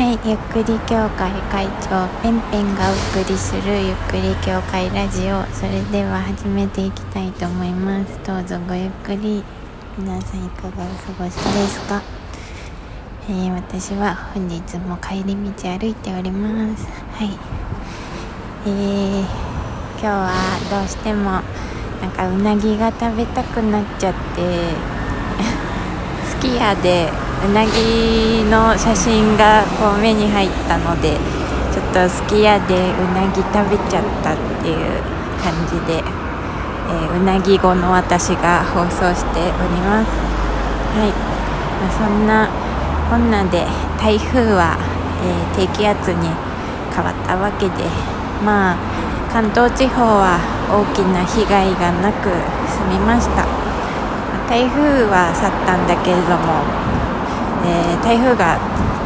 はいゆっくり協会会長ペンペンがお送りするゆっくり協会ラジオそれでは始めていきたいと思います。どうぞごゆっくり皆さんいかがお過ごしですか、えー、私は本日も帰り道歩いております。はい。えー、今日はどうしてもなんかうなぎが食べたくなっちゃって すき家でうなぎの写真がこう目に入ったのでちょっとすき家でうなぎ食べちゃったっていう感じで、えー、うなぎ後の私が放送しております。はい、まあ、そんなこんなで台風は、えー、低気圧に変わったわけでまあ関東地方は大きな被害がなく済みました。台風は去ったんだけれどもえー、台風が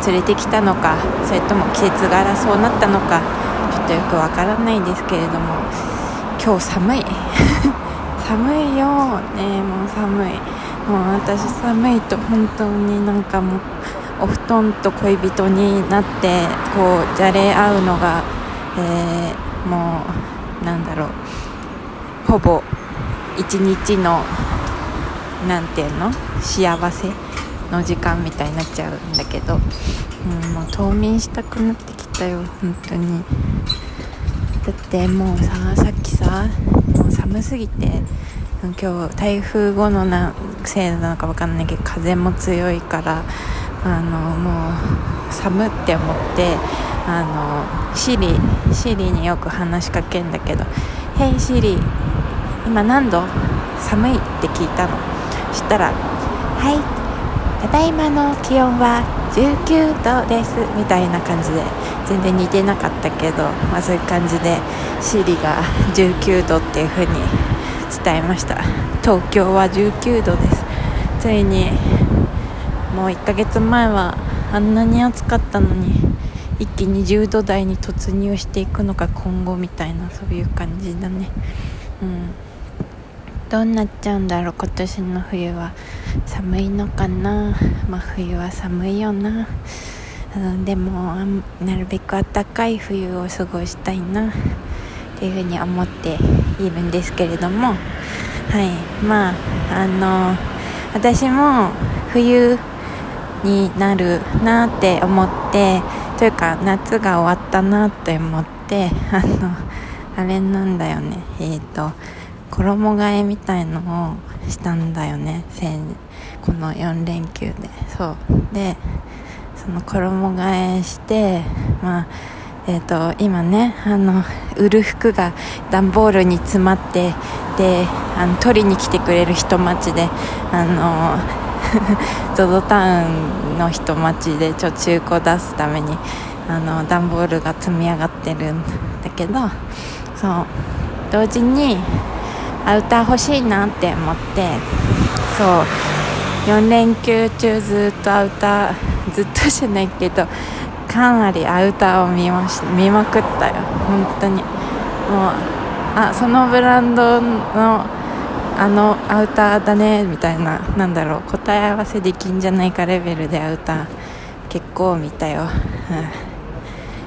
連れてきたのかそれとも季節柄そうなったのかちょっとよくわからないんですけれども今日寒い。寒いよね。もう寒い。もう私寒いと本当になんかもうお布団と恋人になってこうじゃれ合うのが、えー、もうなんだろう。ほぼ一日のなんていうの？幸せ。の時間みたいになっちゃうんだけど、うん、もう冬眠したくなってきたよ本当にだってもうささっきさもう寒すぎて今日台風後のなせいなのか分かんないけど風も強いからあのもう寒って思ってあのシリシリによく話しかけんだけど「ヘイシリ今何度？寒い?」って聞いたのそしたら「はいただいまの気温は19度です。みたいな感じで。全然似てなかったけど、まあ、そういう感じでシリが19度っていう風に伝えました。東京は19度です。ついにもう1ヶ月前はあんなに暑かったのに一気に10度台に突入していくのか今後みたいなそういう感じだね。うん。どうなっちゃうんだろう今年の冬は。寒いのかな？まあ冬は寒いよな、でもなるべく暖かい冬を過ごしたいな。っていうふうに思っているんですけれども。はい。まああの私も冬になるなって思ってというか夏が終わったなって思ってあのあれなんだよね。えっ、ー、と衣替えみたいのをしたんだよね。この4連休で。そう。でその衣替えしてまあえーと、今ねあの売る服が段ボールに詰まってであの取りに来てくれる人待ちであの ZOZO タウンの人待ちでちょ中古出すためにあの段ボールが積み上がってるんだけどそう。同時にアウター欲しいなって思って。そう。4連休中ずっとアウターずっとじゃないけどかなりアウターを見まし見まくったよ。本当に。もうあそのブランドのあのアウターだねみたいななんだろう。答え合わせできんじゃないかレベルでアウター結構見たよ、うん、っ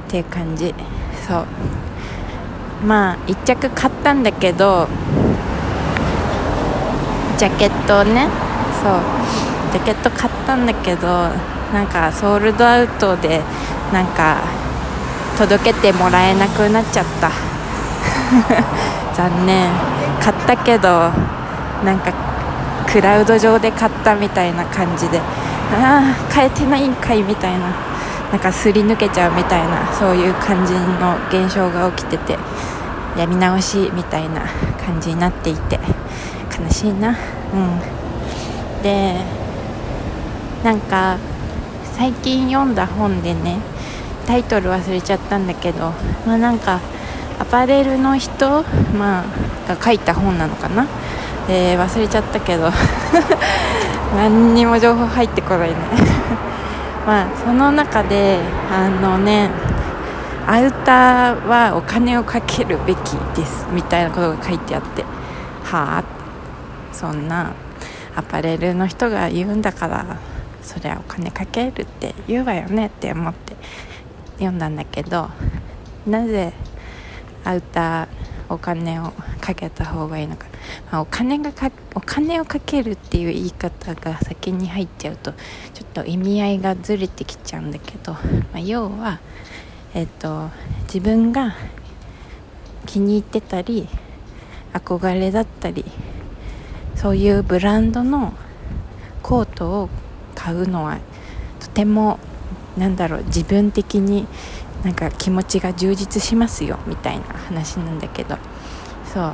ていう感じ。そう。まあ1着買ったんだけどジャケットをねそうジャケット買ったんだけどなんかソールドアウトでなんか届けてもらえなくなっちゃった。残念。買ったけどなんかクラウド上で買ったみたいな感じで。ああ買えてないんかいみたいな。なんかすり抜けちゃうみたいなそういう感じの現象が起きててやり直しみたいな感じになっていて。悲しいな。うん。でなんか最近読んだ本でねタイトル忘れちゃったんだけどまあなんかアパレルの人、まあ、が書いた本なのかな、え、忘れちゃったけど 何にも情報入ってこないね。まあその中であのねアウターはお金をかけるべきですみたいなことが書いてあってはあっそんなアパレルの人が言うんだからそりゃお金かけるって言うわよねって思って読んだんだけどなぜアウターお金をかけた方がいいのか、まあ、お金がかお金をかけるっていう言い方が先に入っちゃうとちょっと意味合いがずれてきちゃうんだけど、まあ、要は、えっと、自分が気に入ってたり憧れだったりそういうブランドのコートを買うのはとてもなんだろう自分的になんか気持ちが充実しますよみたいな話なんだけど。そう。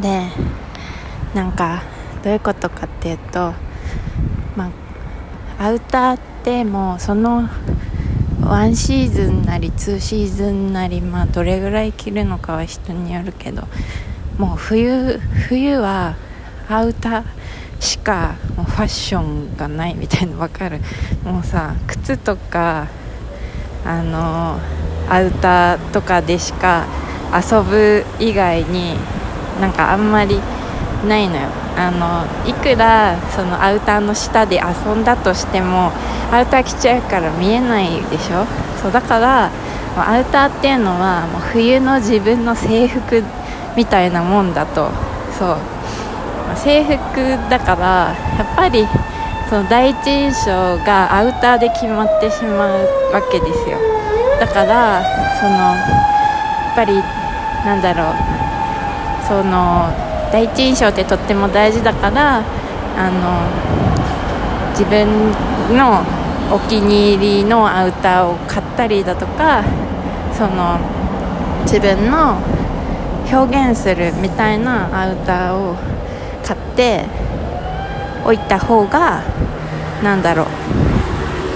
でなんかどういうことかっていうとまあアウターってもうその1シーズンなり2シーズンなりまあどれぐらい着るのかは人によるけどもう冬冬はアウターしかもうファッションがないみたいな分かる。もうさ靴とかあのアウターとかでしか遊ぶ以外になんかあんまりないのよ。あのいくらそのアウターの下で遊んだとしてもアウター着ちゃうから見えないでしょ？そうだからアウターっていうのはもう冬の自分の制服みたいなもんだと。そう。制服だからやっぱりその第一印象がアウターで決まってしまうわけですよ。だからそのやっぱりなんだろうその第一印象ってとっても大事だからあの自分のお気に入りのアウターを買ったりだとかその自分の表現するみたいなアウターを買っておいた方がなんだろ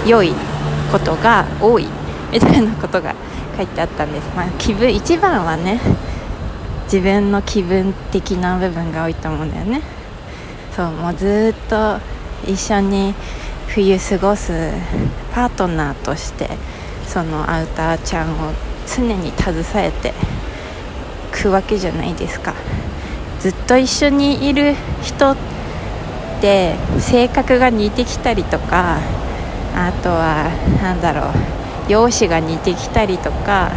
う良いことが多いみたいなことが書いてあったんです、まあ、気分一番はね自分の気分的な部分が多いと思うんだよね。そうもうずっと一緒に冬過ごすパートナーとしてそのアウターちゃんを常に携えてくわけじゃないですか。ずっと一緒にいる人って性格が似てきたりとかあとは何だろう容姿が似てきたりとか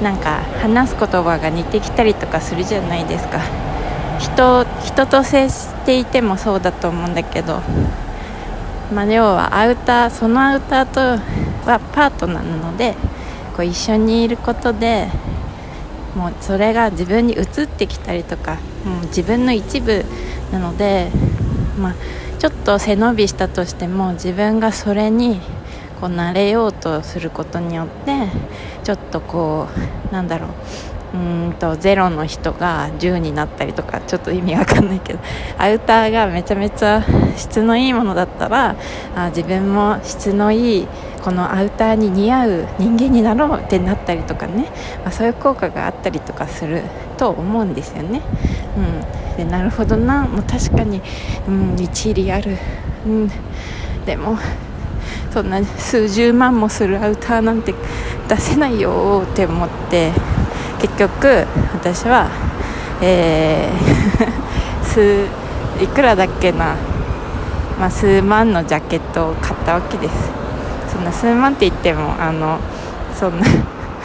なんか話す言葉が似てきたりとかするじゃないですか。人人と接していてもそうだと思うんだけど、まあ、要はアウターそのアウターとはパートナーなのでこう一緒にいることでもうそれが自分に移ってきたりとかもう自分の一部なのでまあ、ちょっと背伸びしたとしても自分がそれにこう慣れようとすることによってちょっとこうなんだろううんと0の人が10になったりとかちょっと意味わかんないけどアウターがめちゃめちゃ質のいいものだったらあ自分も質のいいこのアウターに似合う人間になろうってなったりとかね、まあ、そういう効果があったりとかすると思うんですよね。うん、でなるほどな。もう確かに、うん、一理ある、うん、でもそんな数十万もするアウターなんて出せないよって思って結局私は、えー 数いくらだっけな、まあ、数万のジャケットを買ったわけです。そんな数万って言ってもあのそんな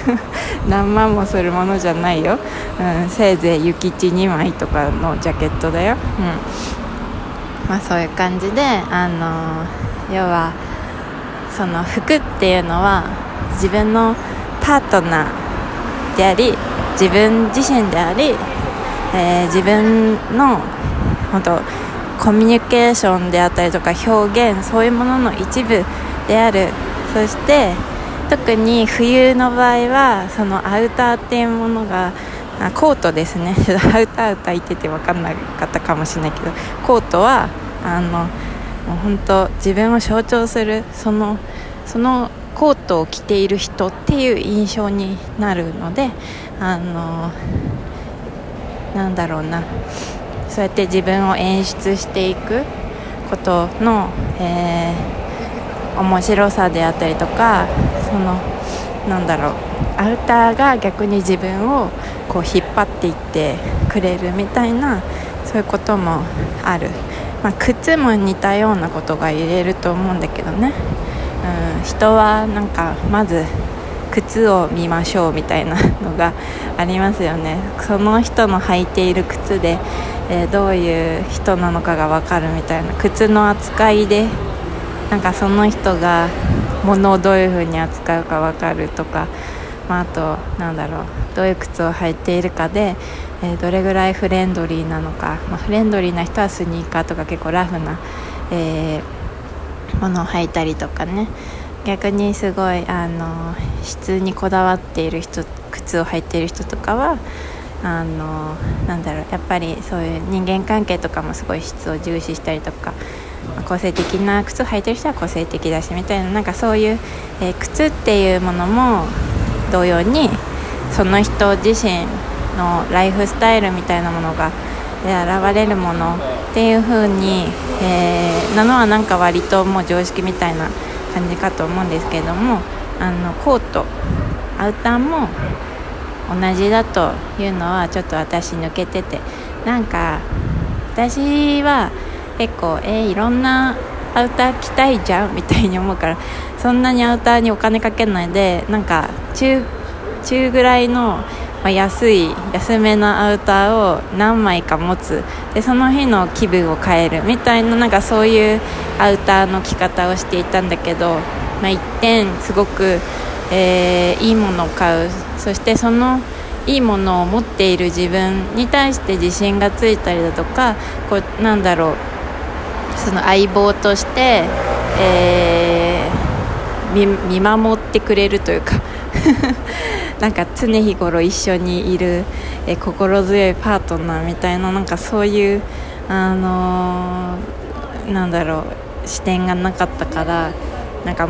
何万もするものじゃないよ、うん、せいぜい諭吉2枚とかのジャケットだよ、うん。まあ、そういう感じであの要はその服っていうのは自分のパートナーであり自分自身であり、えー、自分の本当コミュニケーションであったりとか表現そういうものの一部である。そして特に冬の場合はそのアウターっていうものがあコートですね。アウターアウター言ってて分かんなかったかもしれないけどコートはあのもう本当自分を象徴するそのそのコートを着ている人っていう印象になるのであのなんだろうな。そうやって自分を演出していくことの、えー面白さであったりとかそのなんだろうアウターが逆に自分をこう引っ張っていってくれるみたいなそういうこともある、まあ、靴も似たようなことが言えると思うんだけどね。うん、人はなんかまず靴を見ましょうみたいなのがありますよね。その人の履いている靴で、えー、どういう人なのかが分かるみたいな。靴の扱いでなんかその人が物をどういう風に扱うか分かるとか、まあ、あとなんだろうどういう靴を履いているかで、えー、どれぐらいフレンドリーなのか、まあ、フレンドリーな人はスニーカーとか結構ラフな、えー、ものを履いたりとかね。逆にすごいあの質にこだわっている人靴を履いている人とかはあのなんだろうやっぱりそういう人間関係とかもすごい質を重視したりとか個性的な靴を履いてる人は個性的だしみたいななんかそういう、えー、靴っていうものも同様にその人自身のライフスタイルみたいなものが現れるものっていう風に、えー、なのはなんか割ともう常識みたいな感じかと思うんですけどもあのコートアウターも同じだというのはちょっと私抜けててなんか私は結構えー、いろんなアウター着たいじゃんみたいに思うからそんなにアウターにお金かけないでなんか中中ぐらいの、まあ、安い安めなアウターを何枚か持つ。でその日の気分を変えるみたいななんかそういうアウターの着方をしていたんだけど、まあ、一点すごく、えー、いいものを買う。そしてそのいいものを持っている自分に対して自信がついたりだとかこうなんだろうその相棒として、えー、見守ってくれるというか なんか常日頃一緒にいる、えー、心強いパートナーみたいななんかそういうあのー、なんだろう視点がなかったからなんか